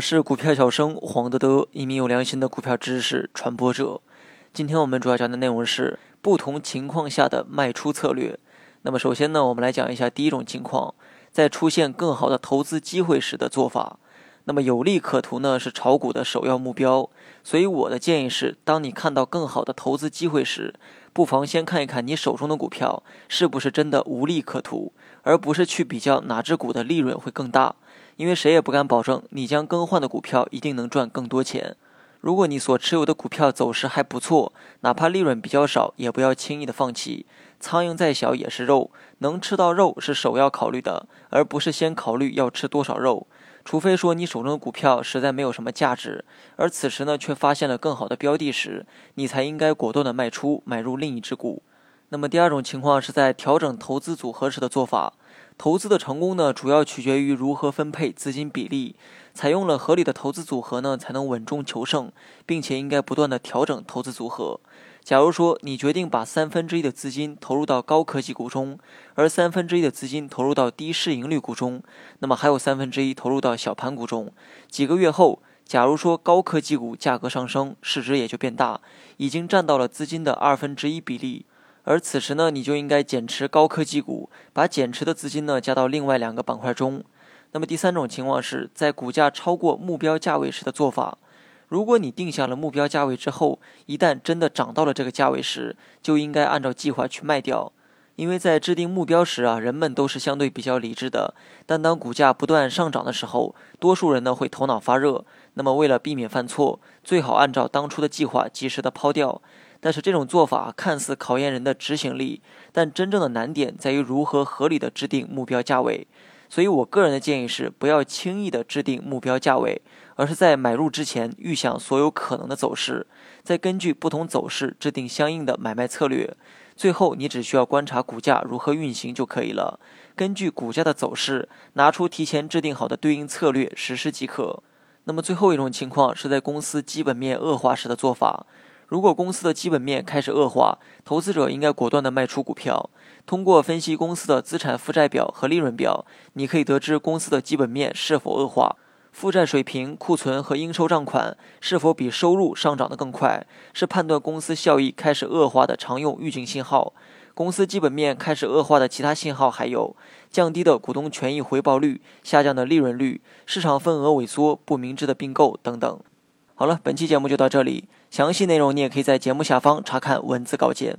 我是股票小生黄德德，一名有良心的股票知识传播者。今天我们主要讲的内容是不同情况下的卖出策略。那么首先呢，我们来讲一下第一种情况，在出现更好的投资机会时的做法。那么有利可图呢是炒股的首要目标，所以我的建议是，当你看到更好的投资机会时，不妨先看一看你手中的股票是不是真的无利可图，而不是去比较哪只股的利润会更大。因为谁也不敢保证你将更换的股票一定能赚更多钱。如果你所持有的股票走势还不错，哪怕利润比较少，也不要轻易的放弃。苍蝇再小也是肉，能吃到肉是首要考虑的，而不是先考虑要吃多少肉。除非说你手中的股票实在没有什么价值，而此时呢却发现了更好的标的时，你才应该果断的卖出，买入另一只股。那么第二种情况是在调整投资组合时的做法。投资的成功呢，主要取决于如何分配资金比例。采用了合理的投资组合呢，才能稳中求胜，并且应该不断的调整投资组合。假如说你决定把三分之一的资金投入到高科技股中，而三分之一的资金投入到低市盈率股中，那么还有三分之一投入到小盘股中。几个月后，假如说高科技股价格上升，市值也就变大，已经占到了资金的二分之一比例。而此时呢，你就应该减持高科技股，把减持的资金呢加到另外两个板块中。那么第三种情况是在股价超过目标价位时的做法。如果你定下了目标价位之后，一旦真的涨到了这个价位时，就应该按照计划去卖掉。因为在制定目标时啊，人们都是相对比较理智的。但当股价不断上涨的时候，多数人呢会头脑发热。那么为了避免犯错，最好按照当初的计划及时的抛掉。但是这种做法看似考验人的执行力，但真正的难点在于如何合理的制定目标价位。所以我个人的建议是，不要轻易的制定目标价位，而是在买入之前预想所有可能的走势，再根据不同走势制定相应的买卖策略。最后，你只需要观察股价如何运行就可以了，根据股价的走势，拿出提前制定好的对应策略实施即可。那么最后一种情况是在公司基本面恶化时的做法。如果公司的基本面开始恶化，投资者应该果断地卖出股票。通过分析公司的资产负债表和利润表，你可以得知公司的基本面是否恶化，负债水平、库存和应收账款是否比收入上涨得更快，是判断公司效益开始恶化的常用预警信号。公司基本面开始恶化的其他信号还有降低的股东权益回报率、下降的利润率、市场份额萎缩、不明智的并购等等。好了，本期节目就到这里。详细内容你也可以在节目下方查看文字稿件。